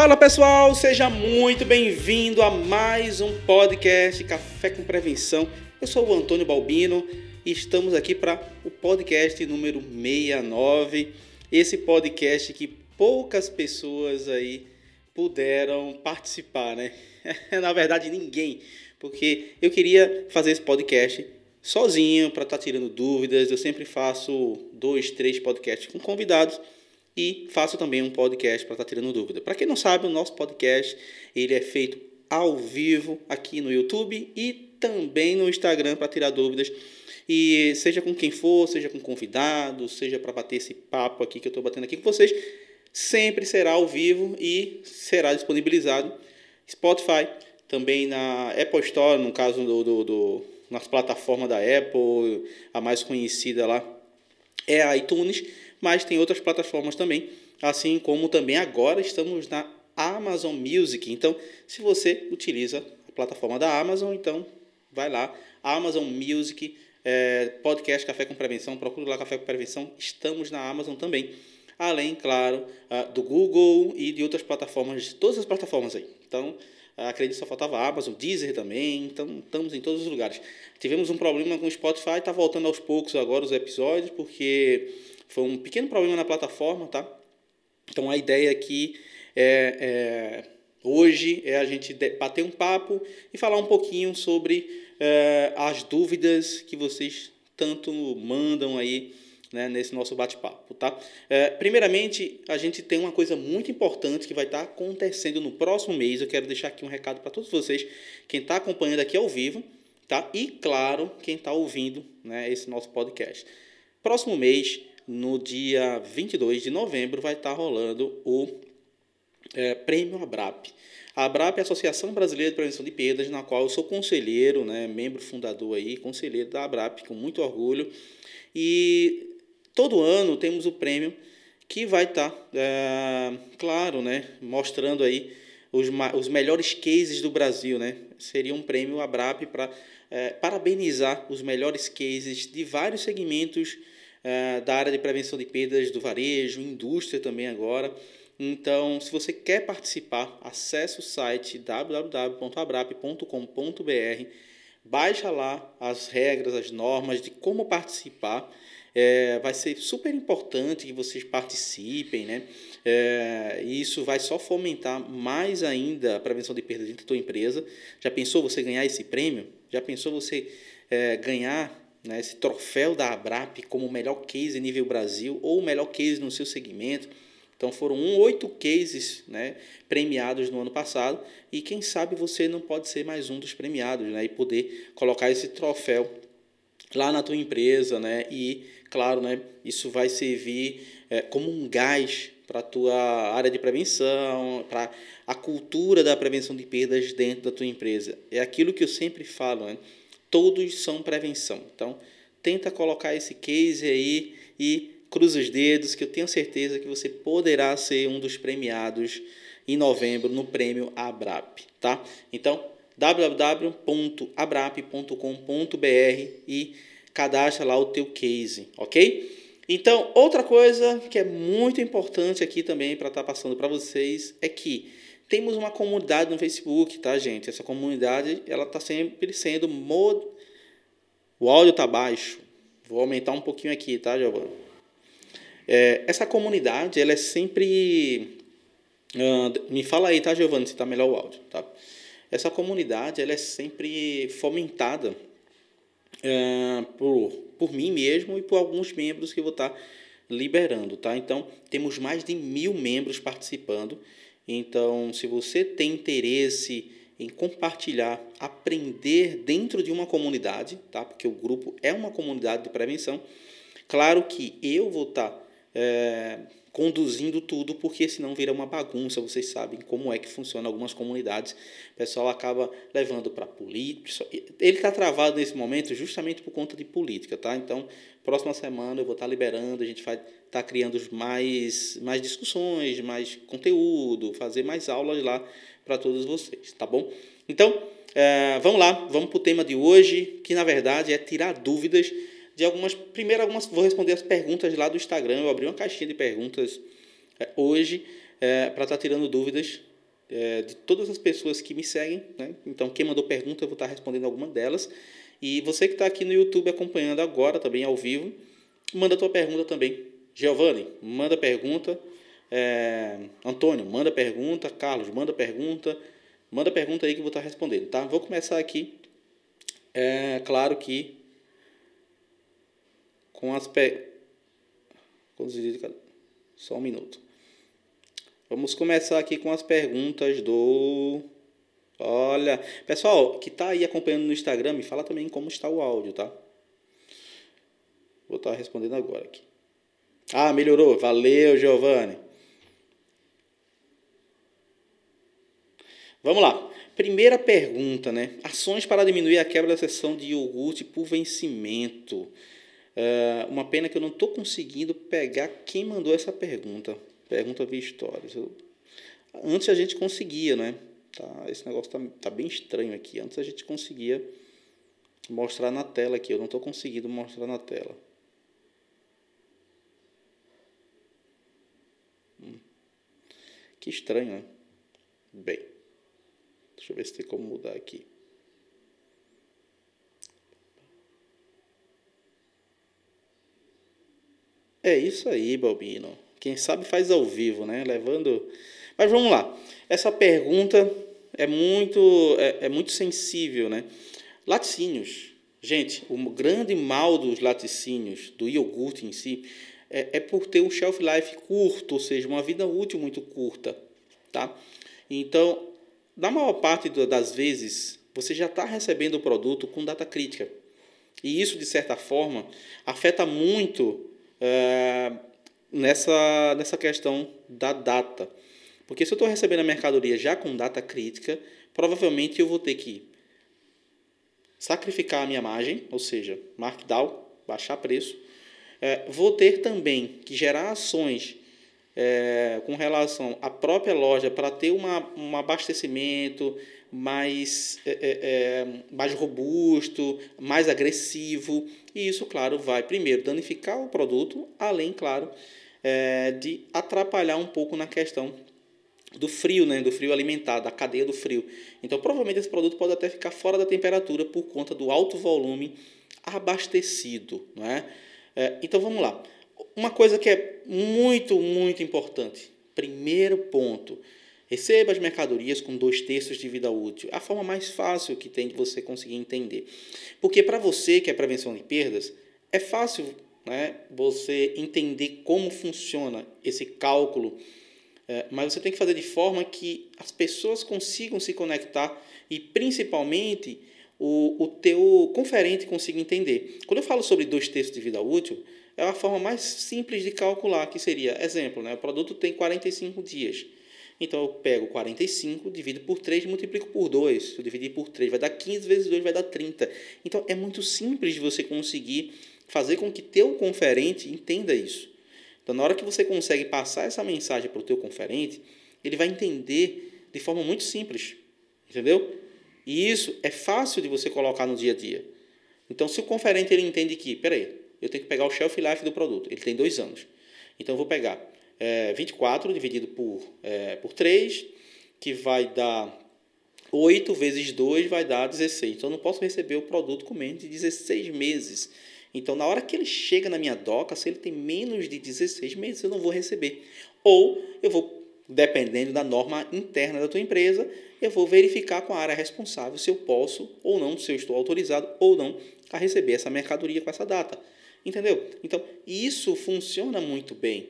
Fala pessoal, seja muito bem-vindo a mais um podcast Café com Prevenção. Eu sou o Antônio Balbino e estamos aqui para o podcast número 69. Esse podcast que poucas pessoas aí puderam participar, né? Na verdade, ninguém, porque eu queria fazer esse podcast sozinho para estar tá tirando dúvidas. Eu sempre faço dois, três podcasts com convidados e faço também um podcast para estar tá tirando dúvida. Para quem não sabe, o nosso podcast ele é feito ao vivo aqui no YouTube e também no Instagram para tirar dúvidas. E seja com quem for, seja com convidados, seja para bater esse papo aqui que eu estou batendo aqui com vocês, sempre será ao vivo e será disponibilizado Spotify, também na Apple Store, no caso do, do, do nas plataformas da Apple, a mais conhecida lá é a iTunes mas tem outras plataformas também, assim como também agora estamos na Amazon Music. Então, se você utiliza a plataforma da Amazon, então vai lá, Amazon Music, é, podcast Café com Prevenção, procure lá Café com Prevenção, estamos na Amazon também. Além, claro, do Google e de outras plataformas, todas as plataformas aí. Então, acredito que só faltava a Amazon, Deezer também, então estamos em todos os lugares. Tivemos um problema com o Spotify, está voltando aos poucos agora os episódios, porque foi um pequeno problema na plataforma, tá? Então a ideia aqui é, é hoje é a gente bater um papo e falar um pouquinho sobre é, as dúvidas que vocês tanto mandam aí né, nesse nosso bate-papo, tá? É, primeiramente, a gente tem uma coisa muito importante que vai estar acontecendo no próximo mês. Eu quero deixar aqui um recado para todos vocês, quem está acompanhando aqui ao vivo, tá? E claro, quem está ouvindo, né, esse nosso podcast. Próximo mês no dia 22 de novembro vai estar rolando o é, Prêmio ABRAP. A ABRAP é a Associação Brasileira de Prevenção de Perdas, na qual eu sou conselheiro, né, membro fundador aí, conselheiro da ABRAP, com muito orgulho. E todo ano temos o prêmio que vai estar, é, claro, né, mostrando aí os, os melhores cases do Brasil. Né? Seria um prêmio ABRAP para é, parabenizar os melhores cases de vários segmentos é, da área de prevenção de perdas do varejo, indústria também agora. Então, se você quer participar, acesse o site www.abrap.com.br, baixa lá as regras, as normas de como participar. É, vai ser super importante que vocês participem, né? É, isso vai só fomentar mais ainda a prevenção de perdas dentro da tua empresa. Já pensou você ganhar esse prêmio? Já pensou você é, ganhar né, esse troféu da Abrap como o melhor case nível Brasil ou o melhor case no seu segmento. Então foram um, oito cases né, premiados no ano passado e quem sabe você não pode ser mais um dos premiados né, e poder colocar esse troféu lá na tua empresa né, e claro né, isso vai servir é, como um gás para a tua área de prevenção, para a cultura da prevenção de perdas dentro da tua empresa. É aquilo que eu sempre falo, né? Todos são prevenção. Então, tenta colocar esse case aí e cruza os dedos, que eu tenho certeza que você poderá ser um dos premiados em novembro no prêmio Abrap, tá? Então, www.abrap.com.br e cadastra lá o teu case, ok? Então, outra coisa que é muito importante aqui também para estar tá passando para vocês é que temos uma comunidade no Facebook, tá, gente? Essa comunidade, ela está sempre sendo mod... O áudio está baixo. Vou aumentar um pouquinho aqui, tá, Giovana? É, essa comunidade, ela é sempre... Uh, me fala aí, tá, Giovana, se está melhor o áudio, tá? Essa comunidade, ela é sempre fomentada uh, por, por mim mesmo e por alguns membros que vou estar tá liberando, tá? Então, temos mais de mil membros participando então, se você tem interesse em compartilhar, aprender dentro de uma comunidade, tá? Porque o grupo é uma comunidade de prevenção. Claro que eu vou estar tá, é, conduzindo tudo, porque senão vira uma bagunça. Vocês sabem como é que funciona algumas comunidades. O pessoal acaba levando para política. Ele está travado nesse momento justamente por conta de política, tá? Então, próxima semana eu vou estar tá liberando, a gente vai estar tá criando mais, mais discussões, mais conteúdo, fazer mais aulas lá para todos vocês, tá bom? Então, é, vamos lá, vamos para o tema de hoje, que na verdade é tirar dúvidas de algumas. Primeiro, algumas, vou responder as perguntas lá do Instagram. Eu abri uma caixinha de perguntas é, hoje é, para estar tá tirando dúvidas é, de todas as pessoas que me seguem. Né? Então, quem mandou pergunta, eu vou estar respondendo alguma delas. E você que está aqui no YouTube acompanhando agora, também ao vivo, manda tua pergunta também. Giovanni, manda pergunta. É, Antônio, manda pergunta. Carlos, manda pergunta. Manda pergunta aí que eu vou estar respondendo, tá? Vou começar aqui. É claro que com as pe... Só um minuto. Vamos começar aqui com as perguntas do. Olha, pessoal que está aí acompanhando no Instagram, me fala também como está o áudio, tá? Vou estar respondendo agora aqui. Ah, melhorou. Valeu, Giovanni. Vamos lá. Primeira pergunta, né? Ações para diminuir a quebra da seção de iogurte por vencimento. Uh, uma pena que eu não estou conseguindo pegar quem mandou essa pergunta. Pergunta via histórias. Eu, antes a gente conseguia, né? Tá, esse negócio tá, tá bem estranho aqui. Antes a gente conseguia mostrar na tela aqui. Eu não estou conseguindo mostrar na tela. Hum. Que estranho, né? Bem, deixa eu ver se tem como mudar aqui. É isso aí, Balbino. Quem sabe faz ao vivo, né? Levando. Mas vamos lá. Essa pergunta é muito, é, é muito sensível, né? Laticínios. Gente, o grande mal dos laticínios, do iogurte em si, é, é por ter um shelf life curto, ou seja, uma vida útil muito curta, tá? Então, na maior parte das vezes, você já está recebendo o produto com data crítica. E isso, de certa forma, afeta muito é, nessa, nessa questão da data. Porque se eu estou recebendo a mercadoria já com data crítica, provavelmente eu vou ter que sacrificar a minha margem, ou seja, markdown, baixar preço. É, vou ter também que gerar ações é, com relação à própria loja para ter uma, um abastecimento mais, é, é, é, mais robusto, mais agressivo. E isso, claro, vai primeiro danificar o produto, além, claro, é, de atrapalhar um pouco na questão do frio, né, do frio alimentar, da cadeia do frio. Então, provavelmente esse produto pode até ficar fora da temperatura por conta do alto volume abastecido, não é? é então, vamos lá. Uma coisa que é muito, muito importante. Primeiro ponto, Receba as mercadorias com dois terços de vida útil. A forma mais fácil que tem de você conseguir entender. Porque para você que é prevenção de perdas, é fácil né, você entender como funciona esse cálculo, é, mas você tem que fazer de forma que as pessoas consigam se conectar e principalmente o, o teu conferente consiga entender. Quando eu falo sobre dois terços de vida útil, é a forma mais simples de calcular, que seria, exemplo, né, o produto tem 45 dias. Então eu pego 45, divido por 3 e multiplico por 2. Se eu dividir por 3 vai dar 15 vezes 2 vai dar 30. Então é muito simples de você conseguir fazer com que teu conferente entenda isso. Então na hora que você consegue passar essa mensagem para o teu conferente, ele vai entender de forma muito simples. Entendeu? E isso é fácil de você colocar no dia a dia. Então se o conferente ele entende que, peraí, eu tenho que pegar o shelf life do produto, ele tem dois anos. Então eu vou pegar é, 24 dividido por, é, por 3, que vai dar 8 vezes 2 vai dar 16. Então, eu não posso receber o produto com menos de 16 meses. Então, na hora que ele chega na minha doca, se ele tem menos de 16 meses, eu não vou receber. Ou eu vou, dependendo da norma interna da tua empresa, eu vou verificar com a área responsável se eu posso ou não, se eu estou autorizado ou não a receber essa mercadoria com essa data. Entendeu? Então, isso funciona muito bem.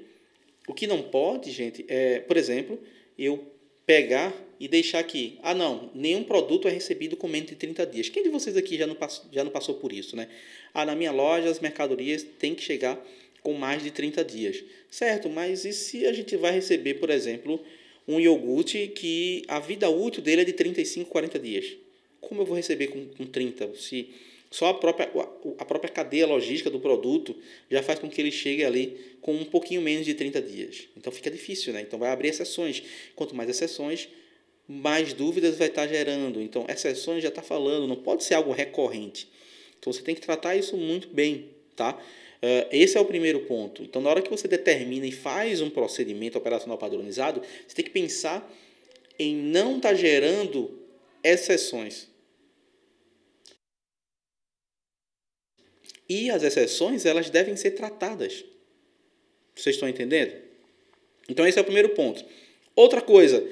O que não pode, gente, é, por exemplo, eu pegar e deixar aqui. Ah, não, nenhum produto é recebido com menos de 30 dias. Quem de vocês aqui já não passou, já não passou por isso, né? Ah, na minha loja as mercadorias têm que chegar com mais de 30 dias. Certo, mas e se a gente vai receber, por exemplo, um iogurte que a vida útil dele é de 35, 40 dias? Como eu vou receber com, com 30? Se só a própria, a própria cadeia logística do produto já faz com que ele chegue ali com um pouquinho menos de 30 dias. Então fica difícil, né? Então vai abrir exceções. Quanto mais exceções, mais dúvidas vai estar gerando. Então, exceções já está falando, não pode ser algo recorrente. Então você tem que tratar isso muito bem, tá? Uh, esse é o primeiro ponto. Então, na hora que você determina e faz um procedimento operacional padronizado, você tem que pensar em não estar tá gerando exceções. E as exceções, elas devem ser tratadas. Vocês estão entendendo? Então esse é o primeiro ponto. Outra coisa,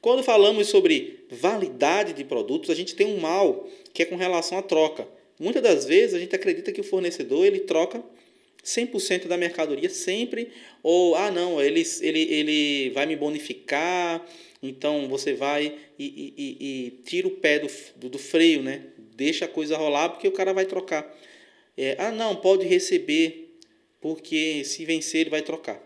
quando falamos sobre validade de produtos, a gente tem um mal que é com relação à troca. Muitas das vezes a gente acredita que o fornecedor ele troca 100% da mercadoria sempre, ou, ah, não, ele, ele, ele vai me bonificar, então você vai e, e, e, e tira o pé do, do, do, freio, né? Deixa a coisa rolar porque o cara vai trocar. É, ah, não, pode receber porque se vencer ele vai trocar.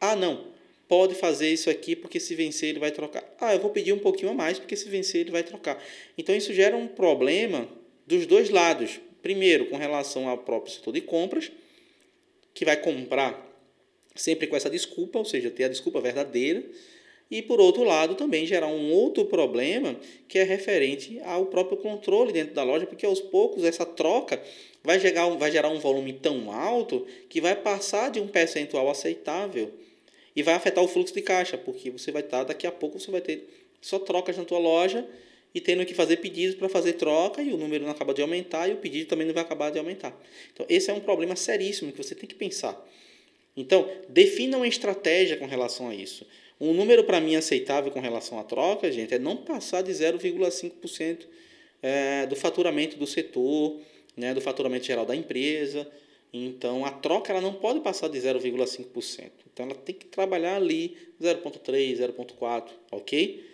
Ah, não, pode fazer isso aqui porque se vencer ele vai trocar. Ah, eu vou pedir um pouquinho a mais porque se vencer ele vai trocar. Então isso gera um problema dos dois lados. Primeiro, com relação ao próprio setor de compras, que vai comprar sempre com essa desculpa, ou seja, ter a desculpa verdadeira. E, por outro lado, também gerar um outro problema que é referente ao próprio controle dentro da loja, porque aos poucos essa troca vai gerar, vai gerar um volume tão alto que vai passar de um percentual aceitável e vai afetar o fluxo de caixa, porque você vai estar, daqui a pouco, você vai ter só trocas na tua loja e tendo que fazer pedidos para fazer troca e o número não acaba de aumentar e o pedido também não vai acabar de aumentar. Então, esse é um problema seríssimo que você tem que pensar. Então, defina uma estratégia com relação a isso. Um número para mim aceitável com relação à troca, gente, é não passar de 0,5% é, do faturamento do setor, né, do faturamento geral da empresa. Então, a troca ela não pode passar de 0,5%. Então, ela tem que trabalhar ali 0,3%, 0,4%, ok?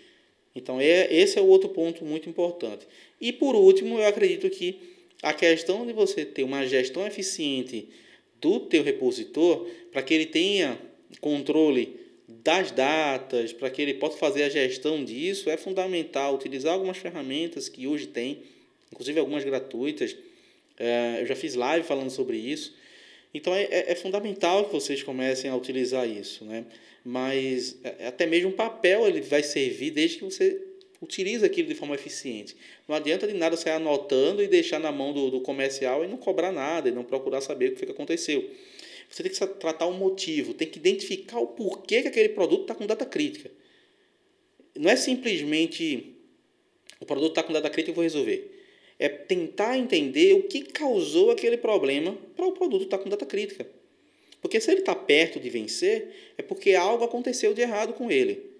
Então, é, esse é o outro ponto muito importante. E, por último, eu acredito que a questão de você ter uma gestão eficiente do teu repositor, para que ele tenha controle das datas, para que ele possa fazer a gestão disso, é fundamental utilizar algumas ferramentas que hoje tem, inclusive algumas gratuitas. É, eu já fiz live falando sobre isso. Então é, é, é, fundamental que vocês comecem a utilizar isso, né? Mas é, até mesmo o papel ele vai servir desde que você utilize aquilo de forma eficiente. Não adianta de nada sair anotando e deixar na mão do, do comercial e não cobrar nada, e não procurar saber o que, foi que aconteceu. Você tem que tratar o motivo, tem que identificar o porquê que aquele produto está com data crítica. Não é simplesmente o produto está com data crítica e vou resolver. É tentar entender o que causou aquele problema para o produto estar tá com data crítica. Porque se ele está perto de vencer, é porque algo aconteceu de errado com ele.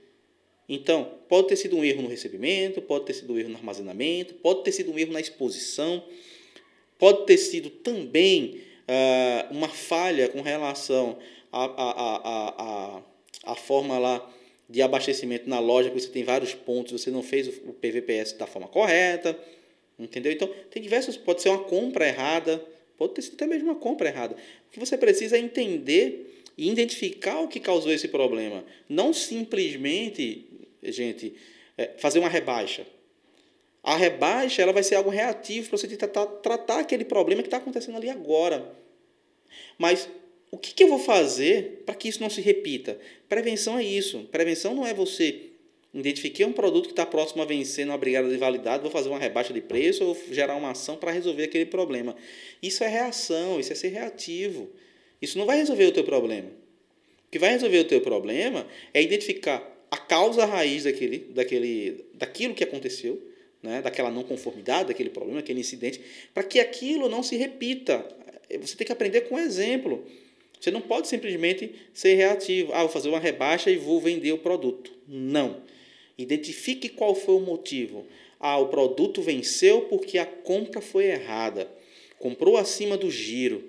Então, pode ter sido um erro no recebimento, pode ter sido um erro no armazenamento, pode ter sido um erro na exposição, pode ter sido também uh, uma falha com relação à a, a, a, a, a forma lá de abastecimento na loja, que você tem vários pontos, você não fez o PVPS da forma correta, entendeu? Então, tem diversos, pode ser uma compra errada, pode ter sido até mesmo uma compra errada. O que você precisa é entender e identificar o que causou esse problema, não simplesmente, gente, é, fazer uma rebaixa. A rebaixa ela vai ser algo reativo para você tentar tratar aquele problema que está acontecendo ali agora. Mas o que, que eu vou fazer para que isso não se repita? Prevenção é isso. Prevenção não é você identifiquei um produto que está próximo a vencer na brigada de validade, vou fazer uma rebaixa de preço ou gerar uma ação para resolver aquele problema. Isso é reação, isso é ser reativo. Isso não vai resolver o teu problema. O que vai resolver o teu problema é identificar a causa raiz daquele, daquele, daquilo que aconteceu, né, daquela não conformidade, daquele problema, daquele incidente, para que aquilo não se repita. Você tem que aprender com exemplo. Você não pode simplesmente ser reativo. Ah, vou fazer uma rebaixa e vou vender o produto. Não. Identifique qual foi o motivo. Ah, o produto venceu porque a compra foi errada. Comprou acima do giro.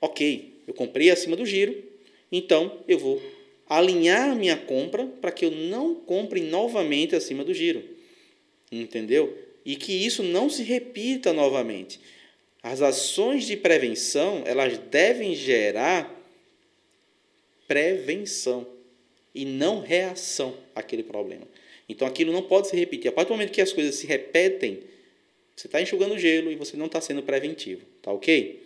Ok, eu comprei acima do giro, então eu vou alinhar a minha compra para que eu não compre novamente acima do giro. Entendeu? E que isso não se repita novamente. As ações de prevenção, elas devem gerar prevenção e não reação àquele problema. Então aquilo não pode se repetir. A partir do momento que as coisas se repetem, você está enxugando gelo e você não está sendo preventivo. Tá ok?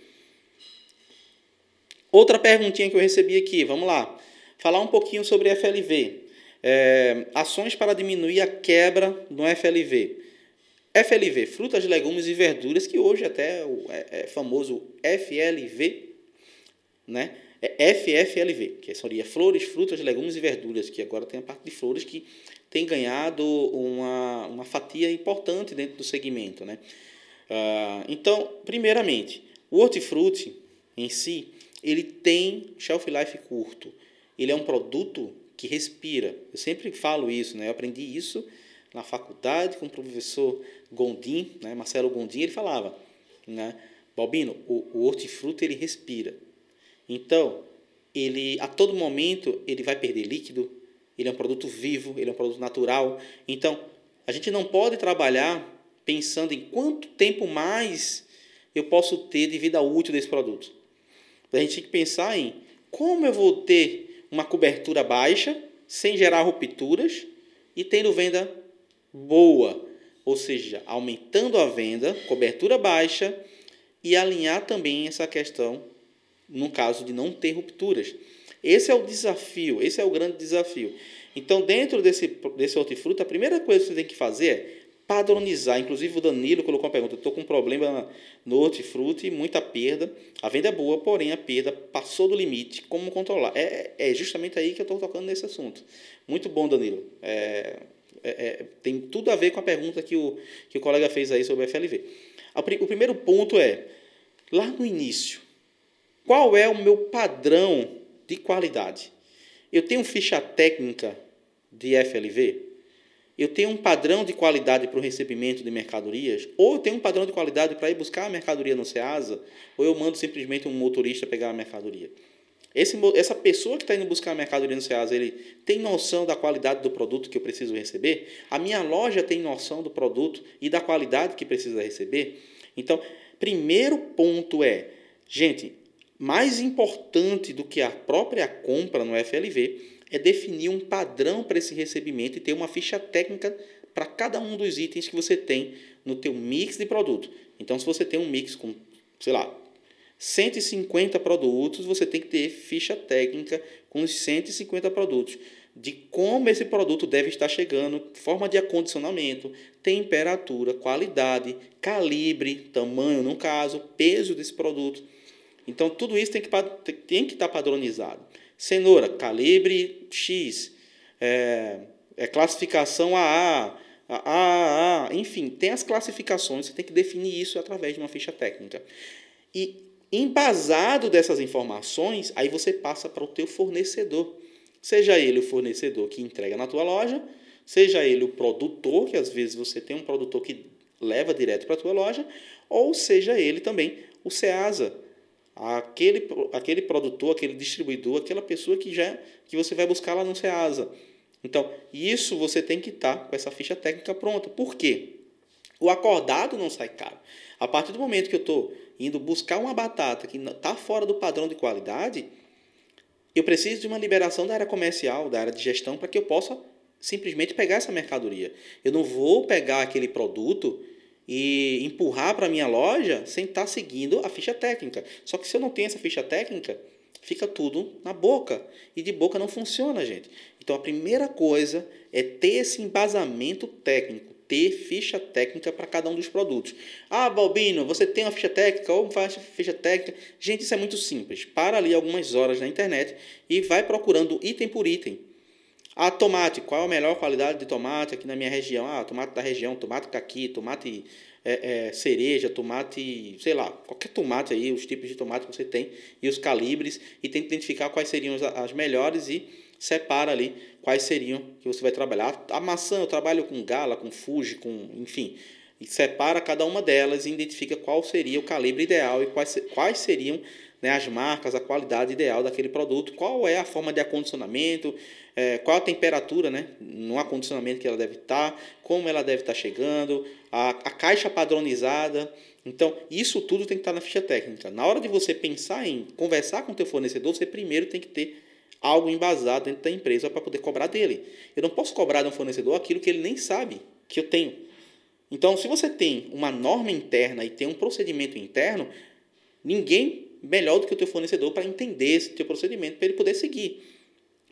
Outra perguntinha que eu recebi aqui, vamos lá. Falar um pouquinho sobre FLV. É, ações para diminuir a quebra no FLV. FLV, frutas, legumes e verduras, que hoje até é, é famoso FLV, né? é FFLV, que seria flores, frutas, legumes e verduras, que agora tem a parte de flores que tem ganhado uma, uma fatia importante dentro do segmento. Né? Uh, então, primeiramente, o hortifruti em si, ele tem shelf life curto. Ele é um produto que respira. Eu sempre falo isso, né? Eu aprendi isso na faculdade com o professor Gondim, né? Marcelo Gondim, ele falava, né? Balbino, o, o hortifruti ele respira. Então, ele a todo momento ele vai perder líquido, ele é um produto vivo, ele é um produto natural. Então, a gente não pode trabalhar pensando em quanto tempo mais eu posso ter de vida útil desse produto. A gente tem que pensar em como eu vou ter uma cobertura baixa, sem gerar rupturas e tendo venda boa, ou seja, aumentando a venda, cobertura baixa e alinhar também essa questão no caso de não ter rupturas. Esse é o desafio, esse é o grande desafio. Então, dentro desse, desse hortifruti, a primeira coisa que você tem que fazer é padronizar. Inclusive, o Danilo colocou uma pergunta: estou com um problema no hortifruti, muita perda. A venda é boa, porém a perda passou do limite. Como controlar? É, é justamente aí que eu estou tocando nesse assunto. Muito bom, Danilo. É, é, é, tem tudo a ver com a pergunta que o, que o colega fez aí sobre o FLV. O primeiro ponto é, lá no início, qual é o meu padrão de qualidade? Eu tenho ficha técnica de FLV? Eu tenho um padrão de qualidade para o recebimento de mercadorias? Ou eu tenho um padrão de qualidade para ir buscar a mercadoria no SEASA? Ou eu mando simplesmente um motorista pegar a mercadoria? Esse, essa pessoa que está indo buscar a mercadoria no SEASA, ele tem noção da qualidade do produto que eu preciso receber? A minha loja tem noção do produto e da qualidade que precisa receber? Então, primeiro ponto é, gente, mais importante do que a própria compra no FLV é definir um padrão para esse recebimento e ter uma ficha técnica para cada um dos itens que você tem no teu mix de produto. Então, se você tem um mix com, sei lá, 150 produtos, você tem que ter ficha técnica com os 150 produtos de como esse produto deve estar chegando, forma de acondicionamento, temperatura, qualidade, calibre, tamanho, no caso, peso desse produto. Então, tudo isso tem que, tem que estar padronizado. Cenoura, calibre X, é, é classificação AA, AAA, enfim, tem as classificações, você tem que definir isso através de uma ficha técnica. E embasado dessas informações, aí você passa para o teu fornecedor. Seja ele o fornecedor que entrega na tua loja, seja ele o produtor, que às vezes você tem um produtor que leva direto para a tua loja, ou seja ele também o SEASA, aquele, aquele produtor, aquele distribuidor, aquela pessoa que já que você vai buscar lá no SEASA. Então, isso você tem que estar tá com essa ficha técnica pronta. Por quê? O acordado não sai caro. A partir do momento que eu estou indo buscar uma batata que está fora do padrão de qualidade, eu preciso de uma liberação da área comercial, da área de gestão, para que eu possa simplesmente pegar essa mercadoria. Eu não vou pegar aquele produto e empurrar para minha loja sem estar tá seguindo a ficha técnica. Só que se eu não tenho essa ficha técnica, fica tudo na boca. E de boca não funciona, gente. Então a primeira coisa é ter esse embasamento técnico, ter ficha técnica para cada um dos produtos. Ah, Balbino, você tem uma ficha técnica ou faz ficha técnica? Gente, isso é muito simples. Para ali algumas horas na internet e vai procurando item por item ah, tomate, qual a melhor qualidade de tomate aqui na minha região? Ah, tomate da região, tomate caqui, tomate é, é, cereja, tomate, sei lá, qualquer tomate aí, os tipos de tomate que você tem e os calibres, e tenta identificar quais seriam as, as melhores e separa ali quais seriam que você vai trabalhar. A maçã eu trabalho com gala, com fuji, com, enfim, e separa cada uma delas e identifica qual seria o calibre ideal e quais, quais seriam né, as marcas, a qualidade ideal daquele produto, qual é a forma de acondicionamento, é, qual a temperatura né, no acondicionamento que ela deve estar, como ela deve estar chegando, a, a caixa padronizada. Então, isso tudo tem que estar na ficha técnica. Na hora de você pensar em conversar com o teu fornecedor, você primeiro tem que ter algo embasado dentro da empresa para poder cobrar dele. Eu não posso cobrar de um fornecedor aquilo que ele nem sabe que eu tenho. Então, se você tem uma norma interna e tem um procedimento interno, ninguém melhor do que o teu fornecedor para entender esse teu procedimento, para ele poder seguir.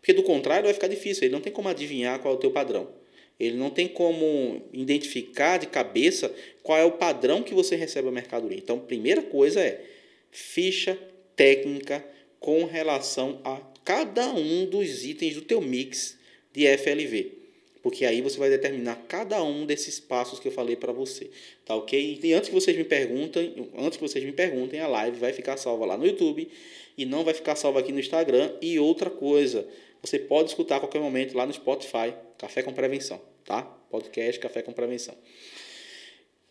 Porque do contrário vai ficar difícil, ele não tem como adivinhar qual é o teu padrão. Ele não tem como identificar de cabeça qual é o padrão que você recebe a mercadoria. Então, primeira coisa é ficha técnica com relação a cada um dos itens do teu mix de FLV. Porque aí você vai determinar cada um desses passos que eu falei para você, tá ok? E antes que vocês me perguntem, antes que vocês me perguntem, a live vai ficar salva lá no YouTube e não vai ficar salva aqui no Instagram. E outra coisa, você pode escutar a qualquer momento lá no Spotify, Café com Prevenção, tá? Podcast Café com Prevenção.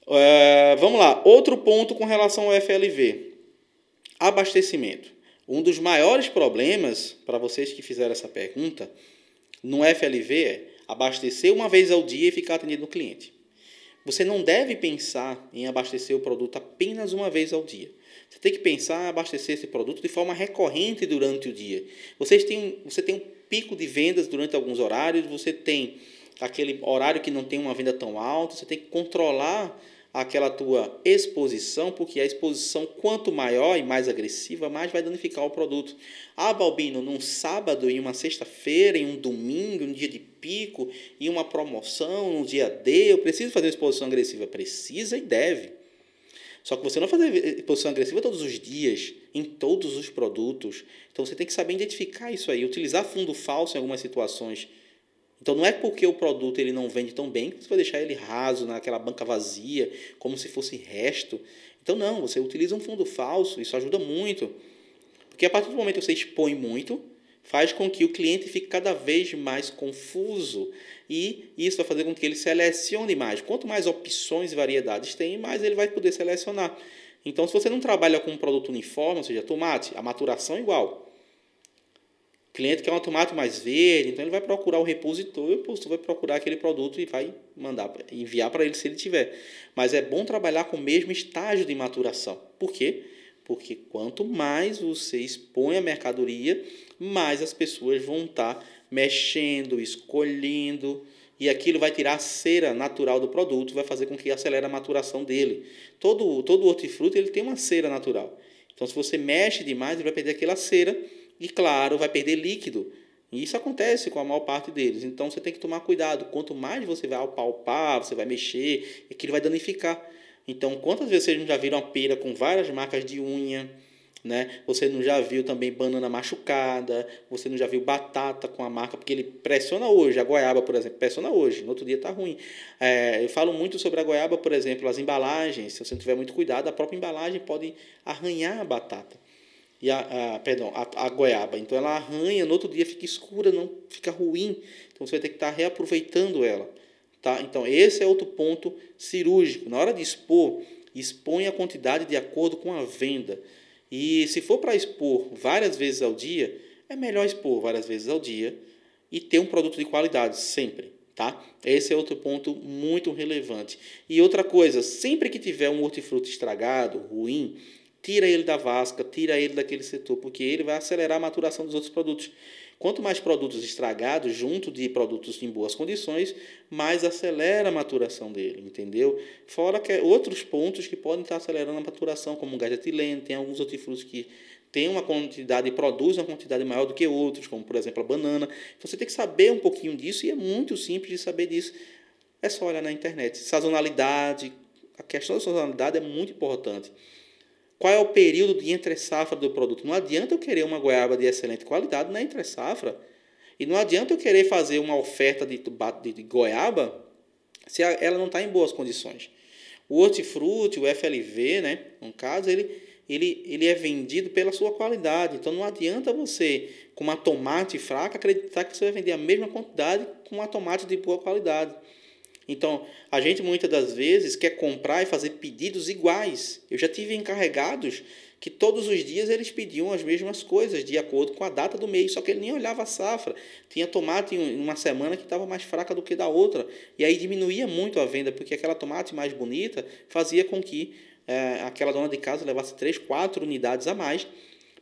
Uh, vamos lá, outro ponto com relação ao FLV: abastecimento. Um dos maiores problemas para vocês que fizeram essa pergunta no FLV é abastecer uma vez ao dia e ficar atendendo o cliente. Você não deve pensar em abastecer o produto apenas uma vez ao dia. Você tem que pensar em abastecer esse produto de forma recorrente durante o dia. Vocês têm, você tem um pico de vendas durante alguns horários, você tem aquele horário que não tem uma venda tão alta, você tem que controlar aquela tua exposição, porque a exposição quanto maior e mais agressiva, mais vai danificar o produto. Ah, Balbino, num sábado, em uma sexta-feira, em um domingo, um dia de pico, em uma promoção, no dia D, eu preciso fazer uma exposição agressiva. Precisa e deve. Só que você não vai fazer exposição agressiva todos os dias, em todos os produtos. Então você tem que saber identificar isso aí, utilizar fundo falso em algumas situações então não é porque o produto ele não vende tão bem que você vai deixar ele raso naquela banca vazia, como se fosse resto. Então não, você utiliza um fundo falso, isso ajuda muito. Porque a partir do momento que você expõe muito, faz com que o cliente fique cada vez mais confuso e isso vai fazer com que ele selecione mais. Quanto mais opções e variedades tem, mais ele vai poder selecionar. Então, se você não trabalha com um produto uniforme, ou seja, tomate, a maturação é igual cliente quer um tomate mais verde, então ele vai procurar o repositor e o repositor vai procurar aquele produto e vai mandar enviar para ele se ele tiver. Mas é bom trabalhar com o mesmo estágio de maturação. Por quê? Porque quanto mais você expõe a mercadoria, mais as pessoas vão estar tá mexendo, escolhendo, e aquilo vai tirar a cera natural do produto, vai fazer com que acelere a maturação dele. Todo, todo hortifruti ele tem uma cera natural. Então, se você mexe demais, ele vai perder aquela cera e, claro, vai perder líquido. E isso acontece com a maior parte deles. Então você tem que tomar cuidado. Quanto mais você vai apalpar, você vai mexer, aquilo vai danificar. Então, quantas vezes vocês já viram uma pera com várias marcas de unha? Né? Você não já viu também banana machucada, você não já viu batata com a marca, porque ele pressiona hoje, a goiaba, por exemplo, pressiona hoje, no outro dia está ruim. É, eu falo muito sobre a goiaba, por exemplo, as embalagens, se você não tiver muito cuidado, a própria embalagem pode arranhar a batata e a, a perdão, a, a, goiaba. Então ela arranha, no outro dia fica escura, não fica ruim. Então você vai ter que estar reaproveitando ela, tá? Então esse é outro ponto cirúrgico. Na hora de expor, expõe a quantidade de acordo com a venda. E se for para expor várias vezes ao dia, é melhor expor várias vezes ao dia e ter um produto de qualidade sempre, tá? Esse é outro ponto muito relevante. E outra coisa, sempre que tiver um hortifruti estragado, ruim, tira ele da vasca, tira ele daquele setor, porque ele vai acelerar a maturação dos outros produtos. Quanto mais produtos estragados, junto de produtos em boas condições, mais acelera a maturação dele, entendeu? Fora que é outros pontos que podem estar acelerando a maturação, como o gás etileno, tem alguns hortifrutos que têm uma quantidade e produzem uma quantidade maior do que outros, como por exemplo a banana. Você tem que saber um pouquinho disso e é muito simples de saber disso. É só olhar na internet. Sazonalidade, a questão da sazonalidade é muito importante. Qual é o período de entre safra do produto? Não adianta eu querer uma goiaba de excelente qualidade na entre safra. E não adianta eu querer fazer uma oferta de, de, de goiaba se ela não está em boas condições. O hortifruti, o FLV, né, no caso, ele, ele, ele é vendido pela sua qualidade. Então não adianta você, com uma tomate fraca, acreditar que você vai vender a mesma quantidade com uma tomate de boa qualidade. Então, a gente muitas das vezes quer comprar e fazer pedidos iguais. Eu já tive encarregados que todos os dias eles pediam as mesmas coisas, de acordo com a data do mês, só que ele nem olhava a safra. Tinha tomate em uma semana que estava mais fraca do que da outra. E aí diminuía muito a venda, porque aquela tomate mais bonita fazia com que é, aquela dona de casa levasse três, quatro unidades a mais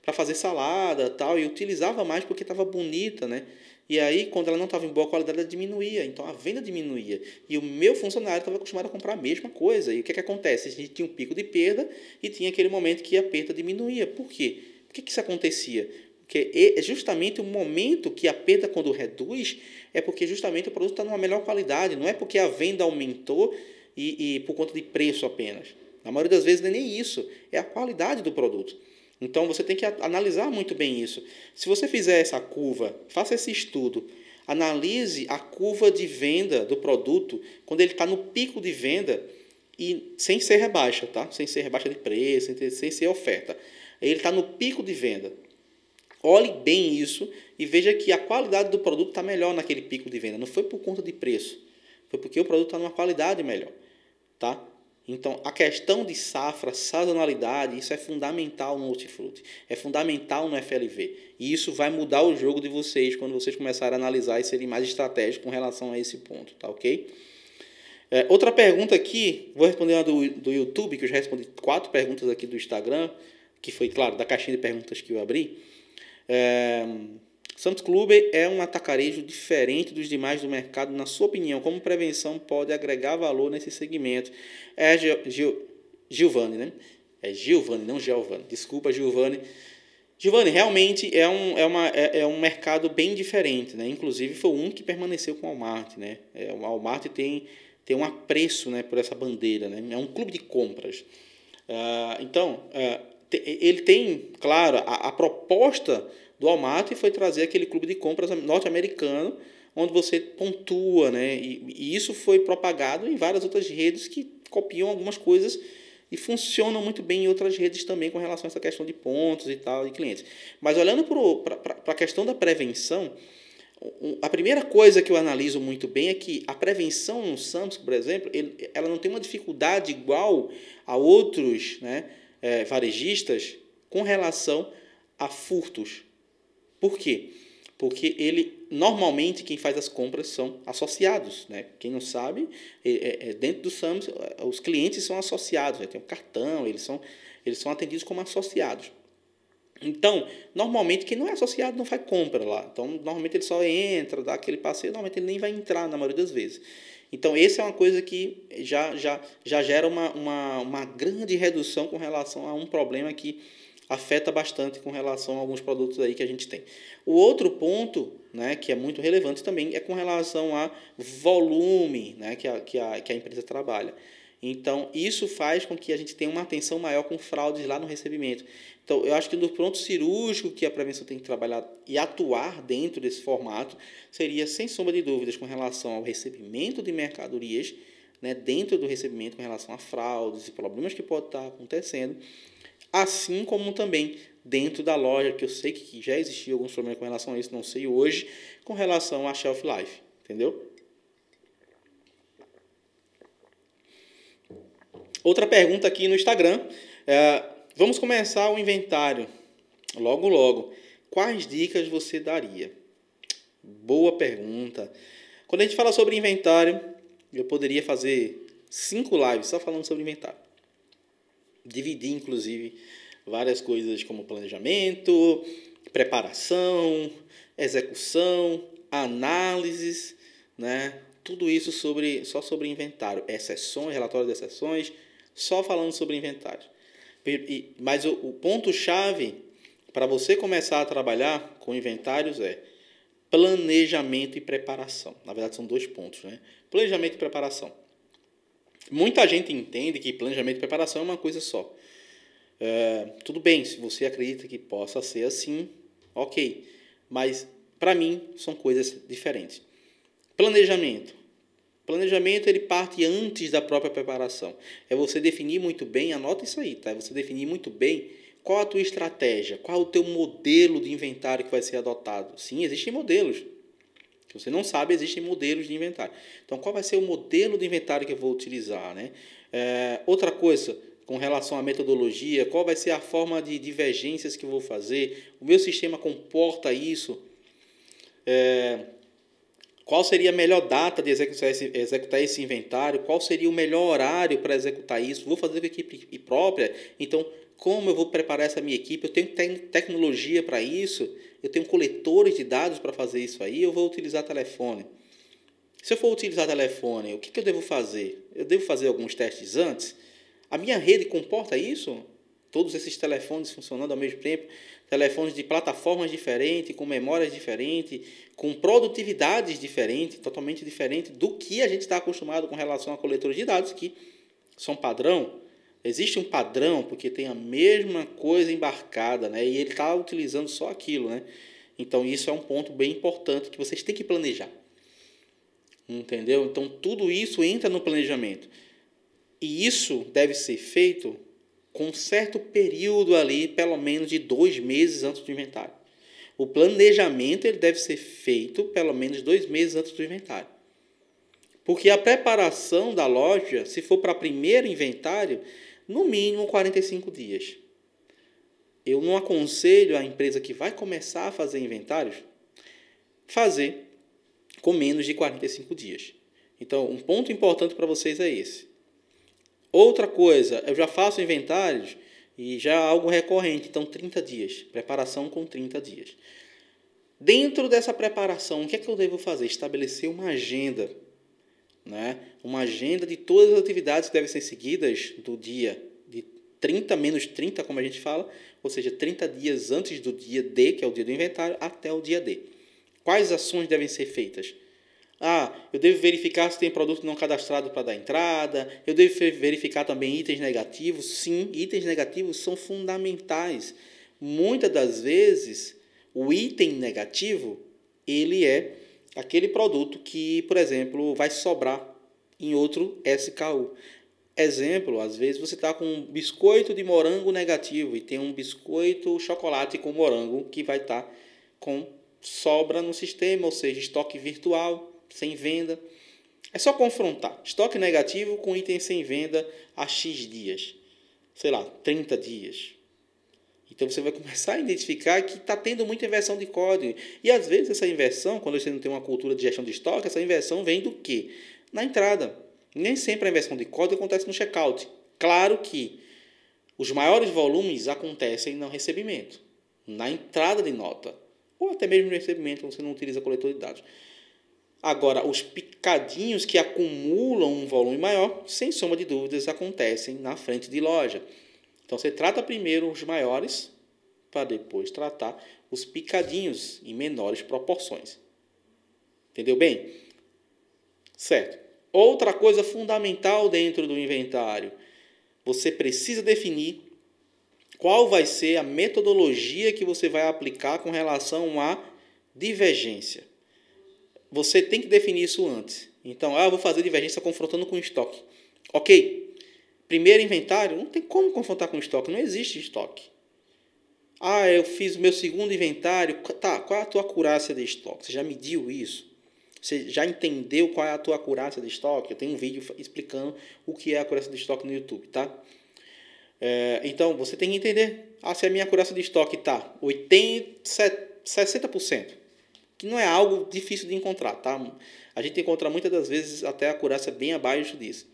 para fazer salada tal, e utilizava mais porque estava bonita, né? E aí, quando ela não estava em boa qualidade, ela diminuía. Então a venda diminuía. E o meu funcionário estava acostumado a comprar a mesma coisa. E o que, é que acontece? A gente tinha um pico de perda e tinha aquele momento que a perda diminuía. Por quê? Por que, que isso acontecia? Porque é justamente o momento que a perda, quando reduz, é porque justamente o produto está numa melhor qualidade. Não é porque a venda aumentou e, e por conta de preço apenas. Na maioria das vezes não é nem isso. É a qualidade do produto. Então você tem que analisar muito bem isso. Se você fizer essa curva, faça esse estudo, analise a curva de venda do produto quando ele está no pico de venda e sem ser rebaixa, tá? Sem ser rebaixa de preço, sem ser oferta. Ele está no pico de venda. Olhe bem isso e veja que a qualidade do produto está melhor naquele pico de venda. Não foi por conta de preço, foi porque o produto está numa qualidade melhor, tá? Então, a questão de safra, sazonalidade, isso é fundamental no hortifruti, é fundamental no FLV. E isso vai mudar o jogo de vocês quando vocês começarem a analisar e serem mais estratégicos com relação a esse ponto, tá ok? É, outra pergunta aqui, vou responder uma do, do YouTube, que eu já respondi quatro perguntas aqui do Instagram, que foi, claro, da caixinha de perguntas que eu abri. É, Santos Clube é um atacarejo diferente dos demais do mercado, na sua opinião, como prevenção pode agregar valor nesse segmento? É Gil, Gilvani, né? É Gilvani, não Giovanni. Desculpa, Giovanni. Giovanni, realmente é um, é, uma, é, é, um mercado bem diferente, né? Inclusive foi um que permaneceu com o Walmart, né? É, o Walmart tem, tem um apreço né, por essa bandeira, né? É um clube de compras. Uh, então, uh, ele tem, claro, a, a proposta do Walmart foi trazer aquele clube de compras norte-americano, onde você pontua, né? E, e, isso foi propagado em várias outras redes que copiam algumas coisas e funcionam muito bem em outras redes também com relação a essa questão de pontos e tal, de clientes. Mas olhando para a questão da prevenção, a primeira coisa que eu analiso muito bem é que a prevenção no Samsung, por exemplo, ele, ela não tem uma dificuldade igual a outros né, é, varejistas com relação a furtos. Por quê? Porque ele normalmente quem faz as compras são associados, né? Quem não sabe, é, é, é dentro do SAMS, os clientes são associados, né? tem um cartão, eles são eles são atendidos como associados. Então, normalmente quem não é associado não faz compra lá. Então, normalmente ele só entra, dá aquele passeio, normalmente ele nem vai entrar na maioria das vezes. Então, essa é uma coisa que já, já, já gera uma, uma, uma grande redução com relação a um problema que afeta bastante com relação a alguns produtos aí que a gente tem. O outro ponto, né, que é muito relevante também, é com relação a volume né, que, a, que, a, que a empresa trabalha. Então, isso faz com que a gente tenha uma atenção maior com fraudes lá no recebimento. Então, eu acho que no pronto cirúrgico que a prevenção tem que trabalhar e atuar dentro desse formato seria, sem sombra de dúvidas, com relação ao recebimento de mercadorias, né, dentro do recebimento com relação a fraudes e problemas que podem estar acontecendo, assim como também dentro da loja, que eu sei que já existia alguns problemas com relação a isso, não sei hoje, com relação a shelf life, entendeu? Outra pergunta aqui no Instagram. É, vamos começar o inventário logo logo. Quais dicas você daria? Boa pergunta. Quando a gente fala sobre inventário, eu poderia fazer cinco lives só falando sobre inventário dividir, inclusive, várias coisas como planejamento, preparação, execução, análises, né? Tudo isso sobre só sobre inventário, exceções, relatório de exceções, só falando sobre inventário. Mas o, o ponto-chave para você começar a trabalhar com inventários é planejamento e preparação. Na verdade, são dois pontos, né? Planejamento e preparação. Muita gente entende que planejamento e preparação é uma coisa só. É, tudo bem, se você acredita que possa ser assim, ok. Mas, para mim, são coisas diferentes. Planejamento. Planejamento ele parte antes da própria preparação. É você definir muito bem, anota isso aí, tá? É você definir muito bem qual a tua estratégia, qual o teu modelo de inventário que vai ser adotado. Sim, existem modelos. Se você não sabe, existem modelos de inventário. Então, qual vai ser o modelo de inventário que eu vou utilizar? Né? É, outra coisa, com relação à metodologia, qual vai ser a forma de divergências que eu vou fazer? O meu sistema comporta isso? É, qual seria a melhor data de executar esse, executar esse inventário? Qual seria o melhor horário para executar isso? Vou fazer com a equipe própria? Então, como eu vou preparar essa minha equipe? Eu tenho tecnologia para isso? Eu tenho coletores de dados para fazer isso aí? Eu vou utilizar telefone? Se eu for utilizar telefone, o que, que eu devo fazer? Eu devo fazer alguns testes antes? A minha rede comporta isso? Todos esses telefones funcionando ao mesmo tempo? Telefones de plataformas diferentes, com memórias diferentes, com produtividades diferentes, totalmente diferentes do que a gente está acostumado com relação a coletores de dados, que são padrão existe um padrão, porque tem a mesma coisa embarcada, né? E ele está utilizando só aquilo, né? Então isso é um ponto bem importante que vocês têm que planejar. Entendeu? Então tudo isso entra no planejamento. E isso deve ser feito com um certo período ali, pelo menos de dois meses antes do inventário. O planejamento ele deve ser feito pelo menos dois meses antes do inventário. Porque a preparação da loja, se for para primeiro inventário, no mínimo 45 dias. Eu não aconselho a empresa que vai começar a fazer inventários fazer com menos de 45 dias. Então, um ponto importante para vocês é esse. Outra coisa, eu já faço inventários e já é algo recorrente, então 30 dias, preparação com 30 dias. Dentro dessa preparação, o que é que eu devo fazer? Estabelecer uma agenda, né? uma agenda de todas as atividades que devem ser seguidas do dia de 30 menos 30, como a gente fala, ou seja, 30 dias antes do dia D, que é o dia do inventário, até o dia D. Quais ações devem ser feitas? Ah, eu devo verificar se tem produto não cadastrado para dar entrada. Eu devo verificar também itens negativos. Sim, itens negativos são fundamentais. Muitas das vezes, o item negativo, ele é aquele produto que, por exemplo, vai sobrar em outro SKU. Exemplo, às vezes você está com um biscoito de morango negativo e tem um biscoito chocolate com morango que vai estar tá com sobra no sistema, ou seja, estoque virtual, sem venda. É só confrontar estoque negativo com item sem venda a X dias, sei lá, 30 dias. Então você vai começar a identificar que está tendo muita inversão de código. E às vezes essa inversão, quando você não tem uma cultura de gestão de estoque, essa inversão vem do quê? Na entrada. Nem sempre a inversão de código acontece no checkout. Claro que os maiores volumes acontecem no recebimento, na entrada de nota ou até mesmo no recebimento, você não utiliza coletor de dados. Agora, os picadinhos que acumulam um volume maior, sem sombra de dúvidas, acontecem na frente de loja. Então, você trata primeiro os maiores, para depois tratar os picadinhos em menores proporções. Entendeu bem? Certo. Outra coisa fundamental dentro do inventário, você precisa definir qual vai ser a metodologia que você vai aplicar com relação à divergência. Você tem que definir isso antes. Então, ah, eu vou fazer divergência confrontando com estoque. Ok. Primeiro inventário, não tem como confrontar com estoque, não existe estoque. Ah, eu fiz o meu segundo inventário. Tá, qual é a tua acurácia de estoque? Você já mediu isso? Você já entendeu qual é a tua acurácia de estoque? Eu tenho um vídeo explicando o que é a acurácia de estoque no YouTube, tá? É, então, você tem que entender ah, se a minha acurácia de estoque está 80%, 60%, que não é algo difícil de encontrar, tá? A gente encontra muitas das vezes até a acurácia bem abaixo disso.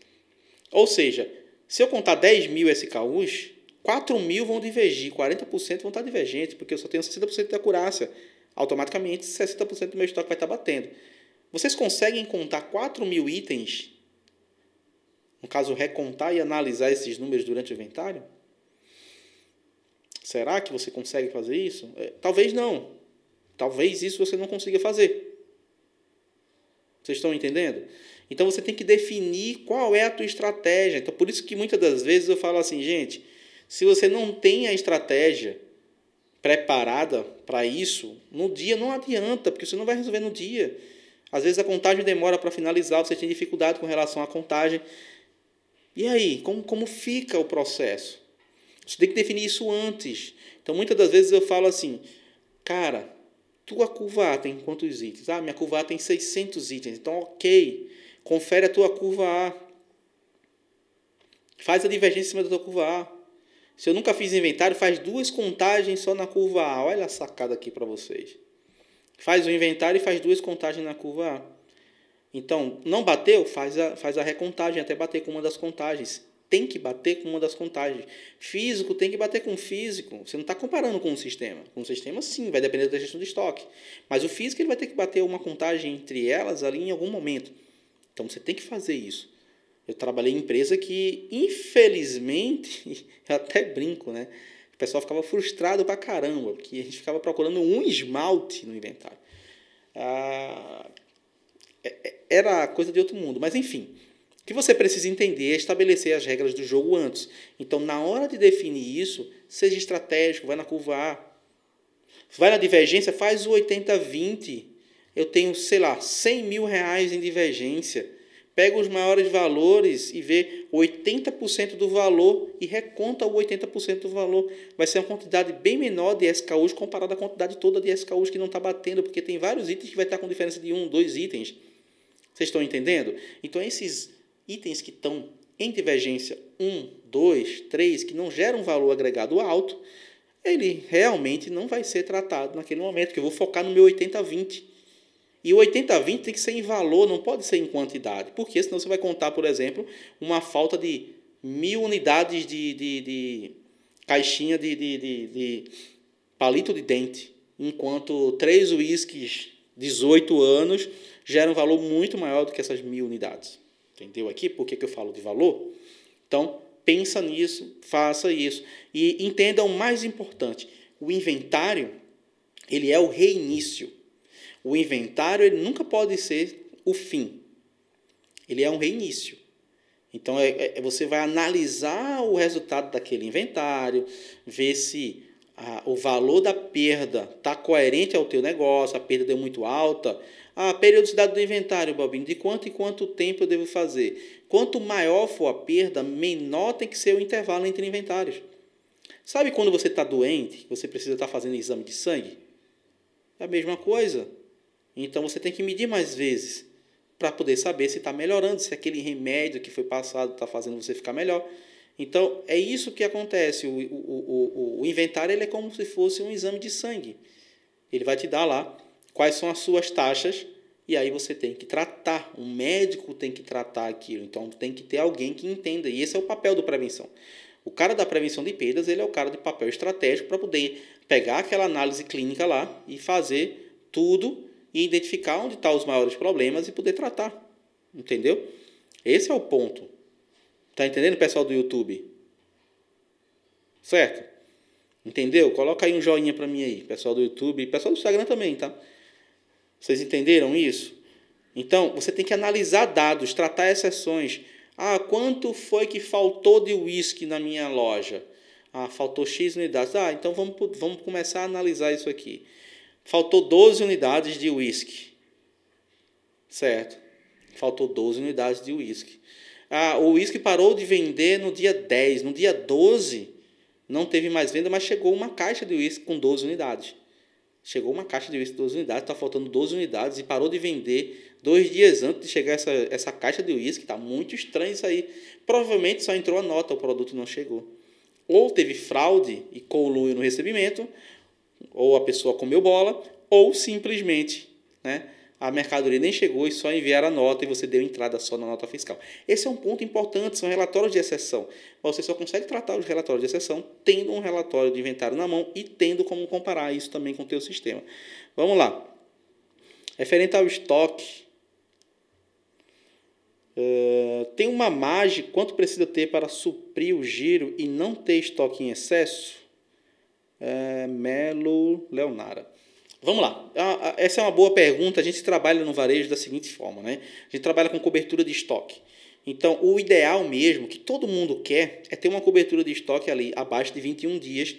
Ou seja, se eu contar 10 mil SKUs, 4 mil vão divergir, 40% vão estar divergentes, porque eu só tenho 60% de acurácia. Automaticamente, 60% do meu estoque vai estar batendo. Vocês conseguem contar 4 mil itens no caso, recontar e analisar esses números durante o inventário? Será que você consegue fazer isso? É, talvez não. Talvez isso você não consiga fazer. Vocês estão entendendo? Então você tem que definir qual é a tua estratégia. Então por isso que muitas das vezes eu falo assim, gente, se você não tem a estratégia preparada para isso, no dia não adianta, porque você não vai resolver no dia. Às vezes a contagem demora para finalizar, você tem dificuldade com relação à contagem. E aí, como, como fica o processo? Você tem que definir isso antes. Então, muitas das vezes eu falo assim, cara, tua curva A tem quantos itens? Ah, minha curva A tem 600 itens. Então, ok, confere a tua curva A. Faz a divergência em cima da tua curva A. Se eu nunca fiz inventário, faz duas contagens só na curva A. Olha a sacada aqui para vocês. Faz o inventário e faz duas contagens na curva A. Então, não bateu, faz a, faz a recontagem até bater com uma das contagens. Tem que bater com uma das contagens. Físico tem que bater com físico. Você não está comparando com o sistema. Com o sistema, sim, vai depender da gestão de estoque. Mas o físico ele vai ter que bater uma contagem entre elas ali em algum momento. Então, você tem que fazer isso. Eu trabalhei em empresa que, infelizmente, eu até brinco, né? O pessoal ficava frustrado pra caramba, porque a gente ficava procurando um esmalte no inventário. Ah, é, é, era coisa de outro mundo. Mas enfim, O que você precisa entender é estabelecer as regras do jogo antes. Então, na hora de definir isso, seja estratégico, vai na curva A. Vai na divergência, faz o 80-20. Eu tenho, sei lá, 100 mil reais em divergência. Pega os maiores valores e vê 80% do valor e reconta o 80% do valor. Vai ser uma quantidade bem menor de SKUs comparada à quantidade toda de SKUs que não está batendo, porque tem vários itens que vai estar com diferença de um, dois itens. Vocês estão entendendo? Então, esses itens que estão em divergência 1, 2, 3, que não geram valor agregado alto, ele realmente não vai ser tratado naquele momento, que eu vou focar no meu 80-20. E o 80-20 tem que ser em valor, não pode ser em quantidade. Porque senão você vai contar, por exemplo, uma falta de mil unidades de, de, de caixinha de, de, de, de palito de dente, enquanto três uísques 18 anos geram um valor muito maior do que essas mil unidades. Entendeu aqui por que, que eu falo de valor? Então, pensa nisso, faça isso. E entenda o mais importante, o inventário, ele é o reinício. O inventário ele nunca pode ser o fim. Ele é um reinício. Então, é, é, você vai analisar o resultado daquele inventário, ver se a, o valor da perda está coerente ao teu negócio, a perda deu muito alta, a periodicidade do inventário, Bobinho, de quanto e quanto tempo eu devo fazer? Quanto maior for a perda, menor tem que ser o intervalo entre inventários. Sabe quando você está doente, você precisa estar tá fazendo exame de sangue? É a mesma coisa. Então você tem que medir mais vezes para poder saber se está melhorando, se aquele remédio que foi passado está fazendo você ficar melhor. Então é isso que acontece. O, o, o, o inventário ele é como se fosse um exame de sangue. Ele vai te dar lá quais são as suas taxas e aí você tem que tratar. Um médico tem que tratar aquilo. Então tem que ter alguém que entenda. E esse é o papel do prevenção. O cara da prevenção de perdas, ele é o cara de papel estratégico para poder pegar aquela análise clínica lá e fazer tudo e identificar onde estão tá os maiores problemas e poder tratar. Entendeu? Esse é o ponto. Tá entendendo, pessoal do YouTube? Certo? Entendeu? Coloca aí um joinha para mim aí, pessoal do YouTube, pessoal do Instagram também, tá? Vocês entenderam isso? Então, você tem que analisar dados, tratar exceções. Ah, quanto foi que faltou de uísque na minha loja? Ah, faltou X unidades. Ah, então vamos, vamos começar a analisar isso aqui. Faltou 12 unidades de uísque. Certo? Faltou 12 unidades de uísque. Ah, o uísque parou de vender no dia 10. No dia 12, não teve mais venda, mas chegou uma caixa de uísque com 12 unidades. Chegou uma caixa de uísque de 12 unidades, está faltando 12 unidades e parou de vender dois dias antes de chegar essa, essa caixa de uísque. Está muito estranho isso aí. Provavelmente só entrou a nota, o produto não chegou. Ou teve fraude e conluio no recebimento, ou a pessoa comeu bola, ou simplesmente né, a mercadoria nem chegou e só enviaram a nota e você deu entrada só na nota fiscal. Esse é um ponto importante, são relatórios de exceção. Você só consegue tratar os relatórios de exceção tendo um relatório de inventário na mão e tendo como comparar isso também com o teu sistema. Vamos lá. Referente ao estoque, uh, tem uma margem, quanto precisa ter para suprir o giro e não ter estoque em excesso? Uh, Melo Leonara. Vamos lá. Essa é uma boa pergunta. A gente trabalha no varejo da seguinte forma, né? A gente trabalha com cobertura de estoque. Então, o ideal mesmo, que todo mundo quer, é ter uma cobertura de estoque ali abaixo de 21 dias,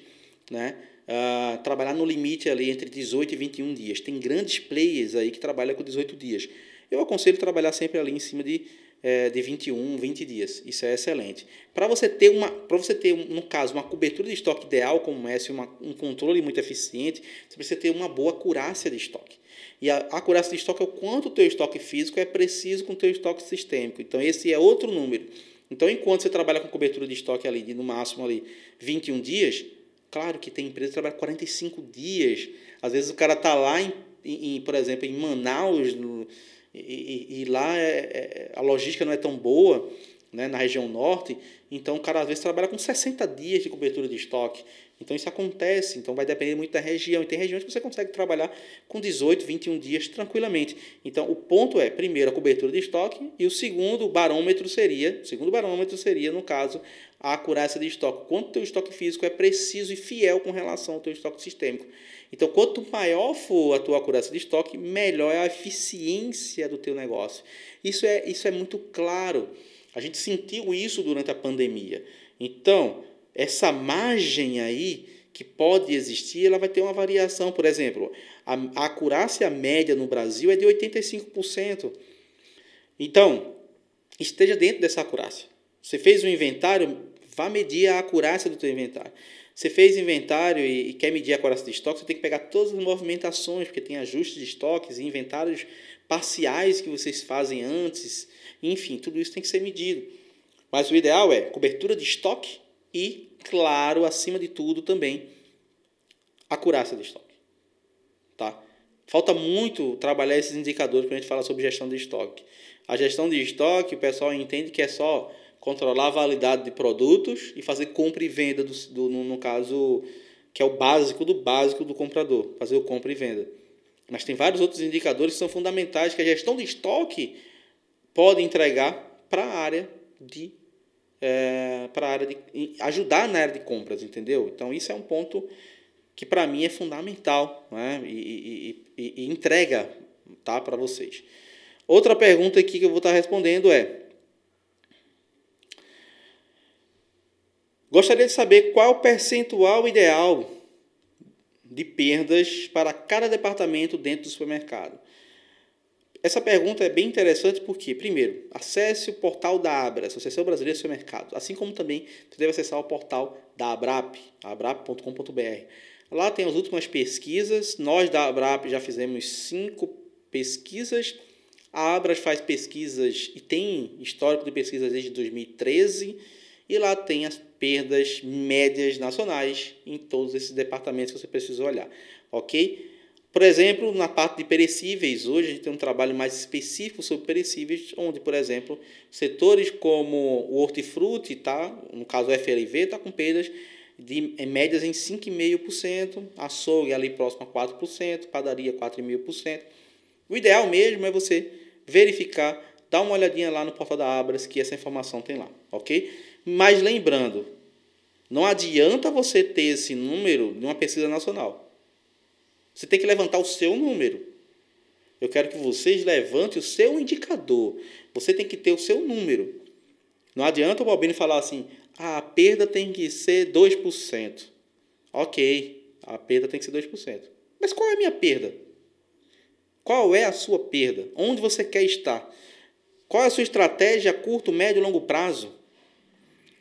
né? Uh, trabalhar no limite ali entre 18 e 21 dias. Tem grandes players aí que trabalham com 18 dias. Eu aconselho trabalhar sempre ali em cima de é, de 21, 20 dias. Isso é excelente. Para você ter uma, para você ter no caso uma cobertura de estoque ideal como essa, uma, um controle muito eficiente, você precisa ter uma boa acurácia de estoque. E a acurácia de estoque é o quanto o teu estoque físico é preciso com o teu estoque sistêmico. Então esse é outro número. Então enquanto você trabalha com cobertura de estoque ali de no máximo ali 21 dias, claro que tem empresa que trabalha 45 dias. Às vezes o cara está lá em, em, por exemplo, em Manaus, no, e, e, lá é, é, a logística não é tão boa, né, na região norte, então o cara às vezes trabalha com 60 dias de cobertura de estoque. Então isso acontece, então vai depender muito da região. E tem regiões que você consegue trabalhar com 18, 21 dias tranquilamente. Então o ponto é, primeiro, a cobertura de estoque, e o segundo barômetro seria, o segundo barômetro seria, no caso, a acurácia de estoque. Quanto o teu estoque físico é preciso e fiel com relação ao teu estoque sistêmico. Então, quanto maior for a tua acurácia de estoque, melhor é a eficiência do teu negócio. Isso é, isso é muito claro. A gente sentiu isso durante a pandemia. Então, essa margem aí que pode existir, ela vai ter uma variação. Por exemplo, a, a acurácia média no Brasil é de 85%. Então, esteja dentro dessa acurácia. Você fez um inventário, vá medir a acurácia do seu inventário. Você fez inventário e, e quer medir a acurácia de estoque, você tem que pegar todas as movimentações, porque tem ajustes de estoques e inventários parciais que vocês fazem antes. Enfim, tudo isso tem que ser medido. Mas o ideal é cobertura de estoque e, claro, acima de tudo também, acurácia de estoque. Tá? Falta muito trabalhar esses indicadores quando a gente fala sobre gestão de estoque. A gestão de estoque, o pessoal entende que é só controlar a validade de produtos e fazer compra e venda, do, do, no, no caso, que é o básico do básico do comprador, fazer o compra e venda. Mas tem vários outros indicadores que são fundamentais que a gestão de estoque pode entregar para a área de é, para área de ajudar na área de compras, entendeu? Então isso é um ponto que para mim é fundamental né? e, e, e, e entrega tá, para vocês. Outra pergunta aqui que eu vou estar respondendo é: Gostaria de saber qual o percentual ideal de perdas para cada departamento dentro do supermercado. Essa pergunta é bem interessante porque, primeiro, acesse o portal da Abra, Associação Brasileira de Supermercados, assim como também você deve acessar o portal da Abrap, abrap.com.br. Lá tem as últimas pesquisas, nós da Abrap já fizemos cinco pesquisas a Abras faz pesquisas e tem histórico de pesquisas desde 2013 e lá tem as perdas médias nacionais em todos esses departamentos que você precisa olhar, ok? Por exemplo, na parte de perecíveis, hoje a gente tem um trabalho mais específico sobre perecíveis, onde, por exemplo, setores como o hortifruti, tá? no caso o FLV, está com perdas de em médias em 5,5%, açougue ali próximo a 4%, padaria 4,5%. O ideal mesmo é você verificar, dá uma olhadinha lá no portal da Abras que essa informação tem lá, ok? Mas lembrando, não adianta você ter esse número de uma pesquisa nacional. Você tem que levantar o seu número. Eu quero que vocês levantem o seu indicador. Você tem que ter o seu número. Não adianta o Balbino falar assim, ah, a perda tem que ser 2%. Ok, a perda tem que ser 2%. Mas qual é a minha perda? Qual é a sua perda? Onde você quer estar? Qual é a sua estratégia a curto, médio e longo prazo?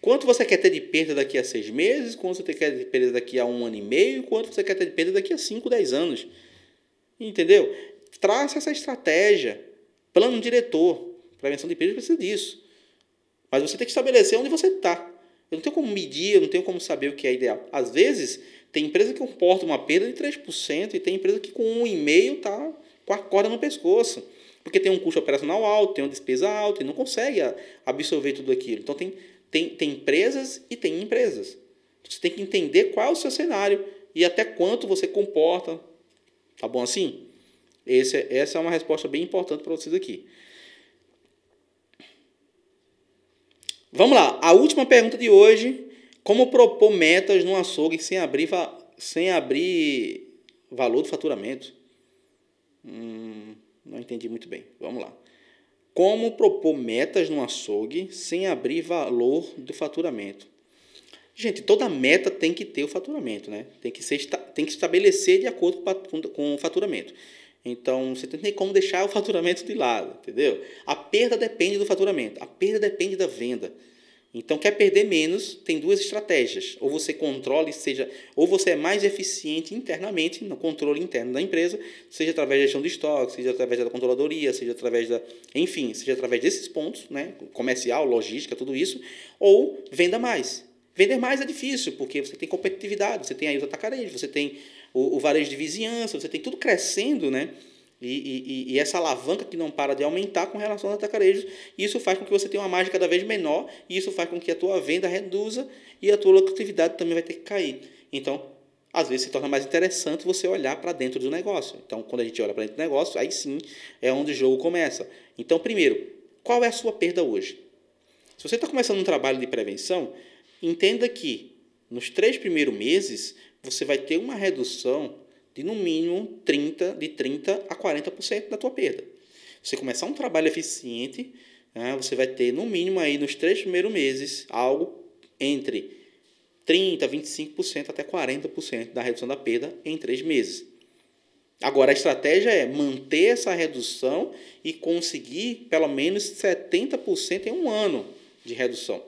Quanto você quer ter de perda daqui a seis meses? Quanto você quer ter de perda daqui a um ano e meio? Quanto você quer ter de perda daqui a cinco, dez anos? Entendeu? Traça essa estratégia. Plano diretor. Prevenção de perda precisa disso. Mas você tem que estabelecer onde você está. Eu não tenho como medir, eu não tenho como saber o que é ideal. Às vezes, tem empresa que comporta uma perda de 3% e tem empresa que com 1,5% está com a corda no pescoço. Porque tem um custo operacional alto, tem uma despesa alta e não consegue absorver tudo aquilo. Então tem, tem, tem empresas e tem empresas. Você tem que entender qual é o seu cenário e até quanto você comporta. Tá bom assim? Esse, essa é uma resposta bem importante para vocês aqui. Vamos lá. A última pergunta de hoje. Como propor metas no açougue sem abrir, sem abrir valor do faturamento? Hum, não entendi muito bem. Vamos lá. Como propor metas no açougue sem abrir valor do faturamento? Gente, toda meta tem que ter o faturamento, né? Tem que, ser, tem que estabelecer de acordo com o faturamento. Então, você não tem como deixar o faturamento de lado, entendeu? A perda depende do faturamento, a perda depende da venda. Então, quer perder menos, tem duas estratégias. Ou você controla, seja, ou você é mais eficiente internamente no controle interno da empresa, seja através da gestão de estoque, seja através da controladoria, seja através da, enfim, seja através desses pontos, né, comercial, logística, tudo isso, ou venda mais. Vender mais é difícil, porque você tem competitividade, você tem aí os atacarejos, você tem o, o varejo de vizinhança, você tem tudo crescendo, né? E, e, e, essa alavanca que não para de aumentar com relação aos atacarejos, isso faz com que você tenha uma margem cada vez menor, e isso faz com que a tua venda reduza e a tua lucratividade também vai ter que cair. Então, às vezes se torna mais interessante você olhar para dentro do negócio. Então, quando a gente olha para dentro do negócio, aí sim é onde o jogo começa. Então, primeiro, qual é a sua perda hoje? Se você está começando um trabalho de prevenção, entenda que nos três primeiros meses você vai ter uma redução de no mínimo 30, de 30 a 40% da tua perda. Você começar um trabalho eficiente, né, você vai ter no mínimo aí nos três primeiros meses algo entre 30, 25% até 40% da redução da perda em três meses. Agora, a estratégia é manter essa redução e conseguir pelo menos 70% em um ano de redução.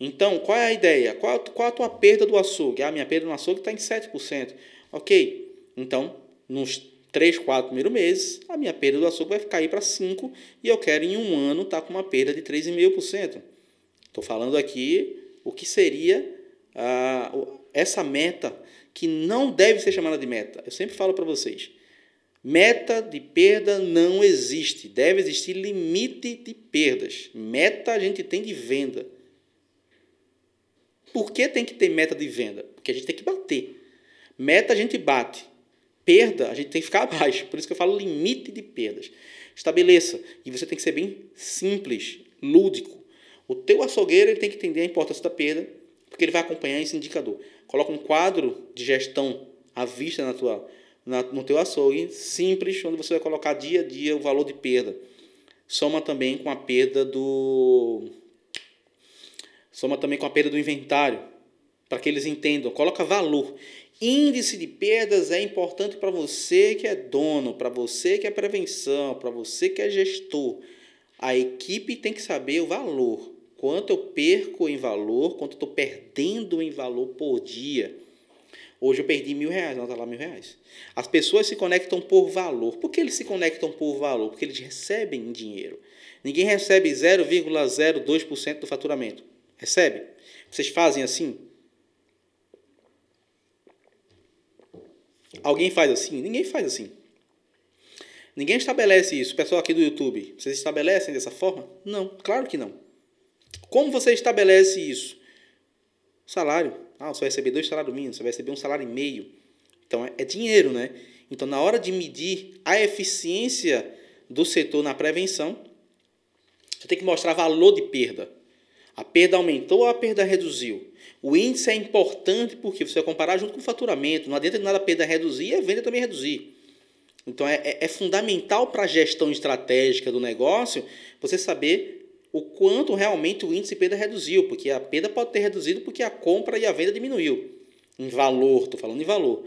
Então, qual é a ideia? Qual, qual a tua perda do açougue? Ah, minha perda no açougue está em 7%. Ok, então, nos 3, 4 primeiros meses, a minha perda do açougue vai cair para 5% e eu quero em um ano estar tá com uma perda de 3,5%. Estou falando aqui o que seria ah, essa meta que não deve ser chamada de meta. Eu sempre falo para vocês: meta de perda não existe. Deve existir limite de perdas. Meta a gente tem de venda. Por que tem que ter meta de venda? Porque a gente tem que bater. Meta a gente bate. Perda, a gente tem que ficar abaixo. Por isso que eu falo limite de perdas. Estabeleça. E você tem que ser bem simples, lúdico. O teu açougueiro ele tem que entender a importância da perda porque ele vai acompanhar esse indicador. Coloca um quadro de gestão à vista na tua, na, no teu açougue, simples, onde você vai colocar dia a dia o valor de perda. Soma também com a perda do soma também com a perda do inventário, para que eles entendam. Coloca valor. Índice de perdas é importante para você que é dono, para você que é prevenção, para você que é gestor. A equipe tem que saber o valor quanto eu perco em valor, quanto estou perdendo em valor por dia. Hoje eu perdi mil reais, não está lá mil reais. As pessoas se conectam por valor. Por que eles se conectam por valor? Porque eles recebem dinheiro. Ninguém recebe 0,02% do faturamento. Recebe? Vocês fazem assim? Alguém faz assim? Ninguém faz assim. Ninguém estabelece isso. Pessoal aqui do YouTube, vocês estabelecem dessa forma? Não, claro que não. Como você estabelece isso? Salário. Ah, você vai receber dois salários mínimos, você vai receber um salário e meio. Então é, é dinheiro, né? Então, na hora de medir a eficiência do setor na prevenção, você tem que mostrar valor de perda. A perda aumentou ou a perda reduziu? O índice é importante porque você vai comparar junto com o faturamento. Não adianta nada a perda reduzir e a venda também reduzir. Então é, é, é fundamental para a gestão estratégica do negócio você saber o quanto realmente o índice de perda reduziu, porque a perda pode ter reduzido porque a compra e a venda diminuiu. Em valor, estou falando em valor.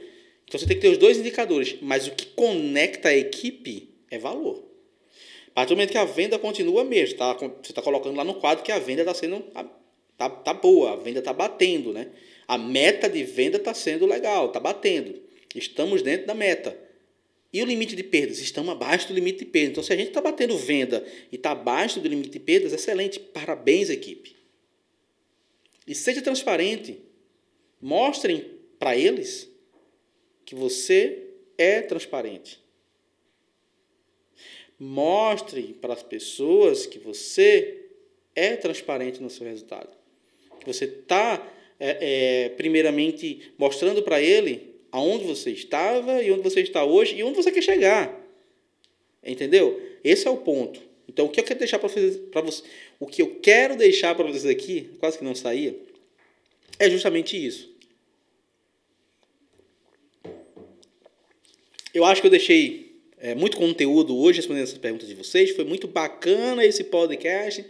Então você tem que ter os dois indicadores, mas o que conecta a equipe é valor. A partir do momento que a venda continua mesmo, tá? você está colocando lá no quadro que a venda está sendo tá, tá boa, a venda está batendo, né? A meta de venda está sendo legal, está batendo. Estamos dentro da meta. E o limite de perdas? Estamos abaixo do limite de perdas. Então, se a gente está batendo venda e está abaixo do limite de perdas, excelente. Parabéns, equipe. E seja transparente. Mostrem para eles que você é transparente. Mostre para as pessoas que você é transparente no seu resultado. Que você está, é, é, primeiramente, mostrando para ele aonde você estava e onde você está hoje e onde você quer chegar. Entendeu? Esse é o ponto. Então, o que eu quero deixar para você, o que eu quero deixar para vocês aqui, quase que não saía, é justamente isso. Eu acho que eu deixei é, muito conteúdo hoje respondendo essas perguntas de vocês. Foi muito bacana esse podcast.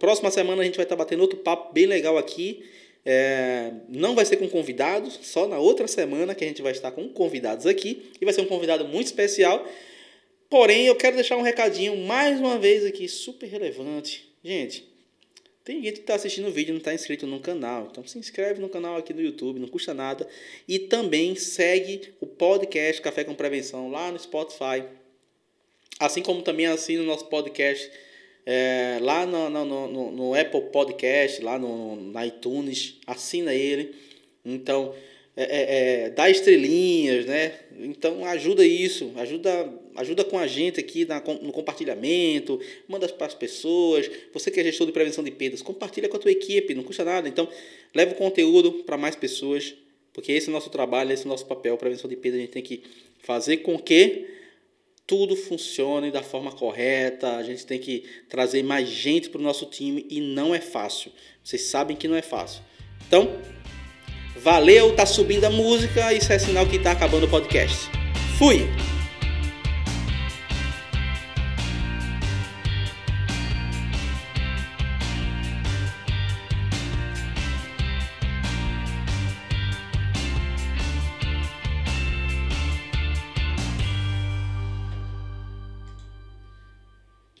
Próxima semana a gente vai estar batendo outro papo bem legal aqui. É, não vai ser com convidados, só na outra semana que a gente vai estar com convidados aqui. E vai ser um convidado muito especial. Porém, eu quero deixar um recadinho mais uma vez aqui, super relevante. Gente, tem gente que está assistindo o vídeo e não está inscrito no canal. Então se inscreve no canal aqui do YouTube, não custa nada. E também segue o podcast Café com Prevenção lá no Spotify. Assim como também assina o nosso podcast é, lá no, no, no, no, Apple Podcast, lá no, no iTunes, assina ele. Então, é, é, é, dá estrelinhas, né? Então ajuda isso, ajuda, ajuda com a gente aqui na, no compartilhamento, manda para as pessoas. Você que é gestor de prevenção de perdas, compartilha com a tua equipe, não custa nada. Então, leva o conteúdo para mais pessoas, porque esse é o nosso trabalho, esse é o nosso papel, prevenção de perdas, a gente tem que fazer com que tudo funcione da forma correta, a gente tem que trazer mais gente para o nosso time e não é fácil. Vocês sabem que não é fácil. Então, valeu, tá subindo a música, isso é sinal que tá acabando o podcast. Fui!